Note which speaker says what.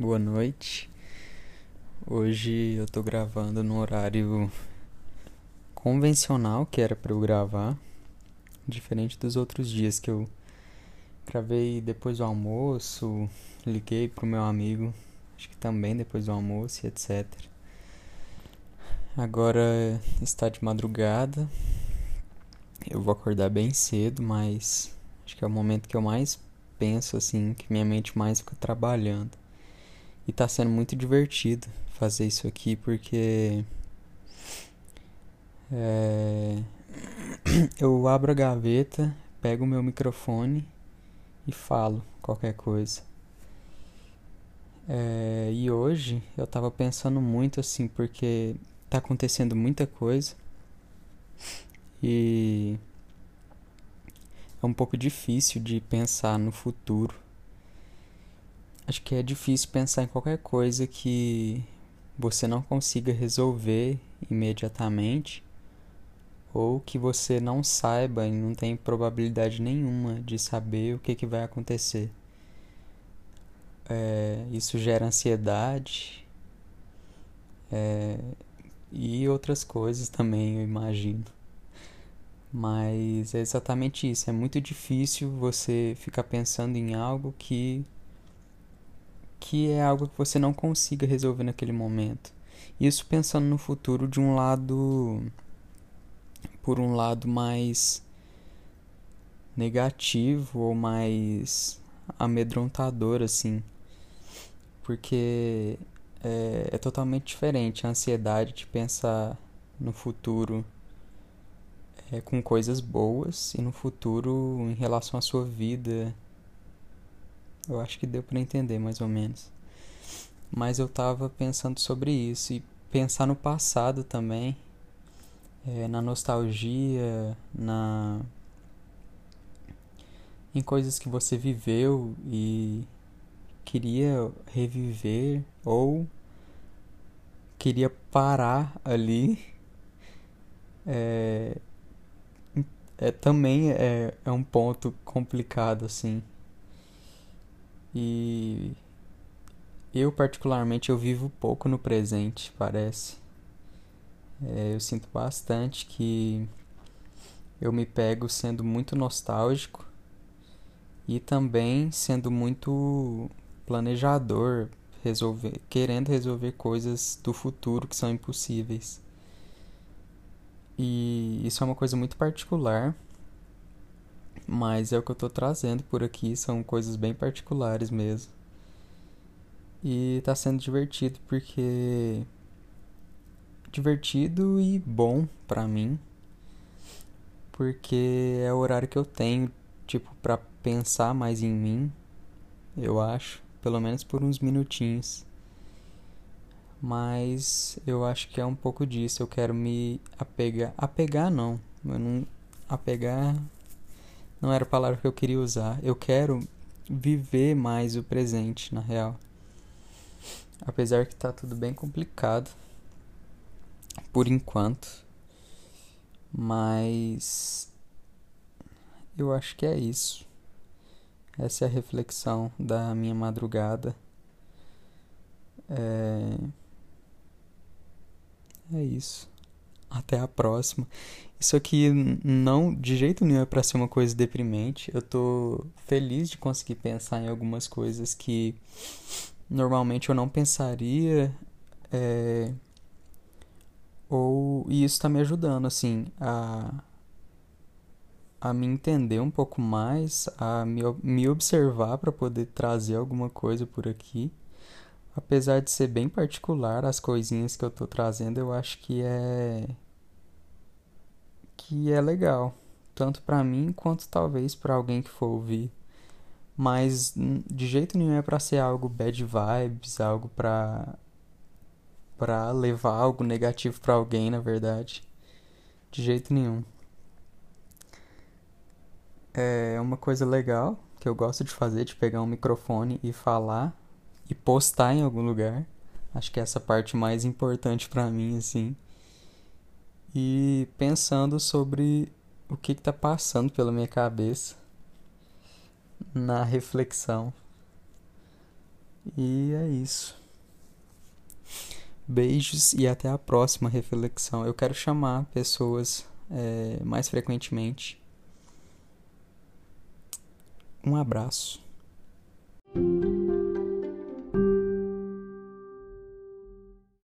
Speaker 1: boa noite. Hoje eu tô gravando no horário convencional que era para eu gravar, diferente dos outros dias que eu gravei depois do almoço, liguei pro meu amigo, acho que também depois do almoço e etc. Agora está de madrugada. Eu vou acordar bem cedo, mas acho que é o momento que eu mais penso assim, que minha mente mais fica trabalhando. E tá sendo muito divertido fazer isso aqui porque é, eu abro a gaveta, pego o meu microfone e falo qualquer coisa. É, e hoje eu tava pensando muito assim, porque tá acontecendo muita coisa e é um pouco difícil de pensar no futuro. Acho que é difícil pensar em qualquer coisa que você não consiga resolver imediatamente ou que você não saiba e não tem probabilidade nenhuma de saber o que, que vai acontecer. É, isso gera ansiedade é, e outras coisas também, eu imagino. Mas é exatamente isso. É muito difícil você ficar pensando em algo que que é algo que você não consiga resolver naquele momento. Isso pensando no futuro de um lado por um lado mais negativo ou mais amedrontador assim. Porque é, é totalmente diferente a ansiedade de pensar no futuro é, com coisas boas e no futuro em relação à sua vida. Eu acho que deu para entender mais ou menos. Mas eu tava pensando sobre isso e pensar no passado também, é, na nostalgia, na em coisas que você viveu e queria reviver ou queria parar ali. É, é, também é, é um ponto complicado, assim. E eu, particularmente, eu vivo pouco no presente, parece. É, eu sinto bastante que eu me pego sendo muito nostálgico e também sendo muito planejador, resolver, querendo resolver coisas do futuro que são impossíveis. E isso é uma coisa muito particular, mas é o que eu estou trazendo por aqui, são coisas bem particulares mesmo. E está sendo divertido porque divertido e bom para mim, porque é o horário que eu tenho, tipo, para pensar mais em mim, eu acho, pelo menos por uns minutinhos. Mas eu acho que é um pouco disso. Eu quero me apegar. Apegar não. Eu não. Apegar não era a palavra que eu queria usar. Eu quero viver mais o presente, na real. Apesar que tá tudo bem complicado. Por enquanto. Mas. Eu acho que é isso. Essa é a reflexão da minha madrugada. É. É isso. Até a próxima. Isso aqui não, de jeito nenhum, é pra ser uma coisa deprimente. Eu tô feliz de conseguir pensar em algumas coisas que normalmente eu não pensaria. É, ou, e isso tá me ajudando, assim, a, a me entender um pouco mais, a me, me observar para poder trazer alguma coisa por aqui apesar de ser bem particular as coisinhas que eu tô trazendo, eu acho que é que é legal, tanto para mim quanto talvez para alguém que for ouvir. Mas de jeito nenhum é para ser algo bad vibes, algo para para levar algo negativo para alguém, na verdade. De jeito nenhum. É uma coisa legal que eu gosto de fazer, de pegar um microfone e falar e postar em algum lugar. Acho que é essa parte mais importante para mim, assim. E pensando sobre o que está passando pela minha cabeça na reflexão. E é isso. Beijos e até a próxima reflexão. Eu quero chamar pessoas é, mais frequentemente. Um abraço.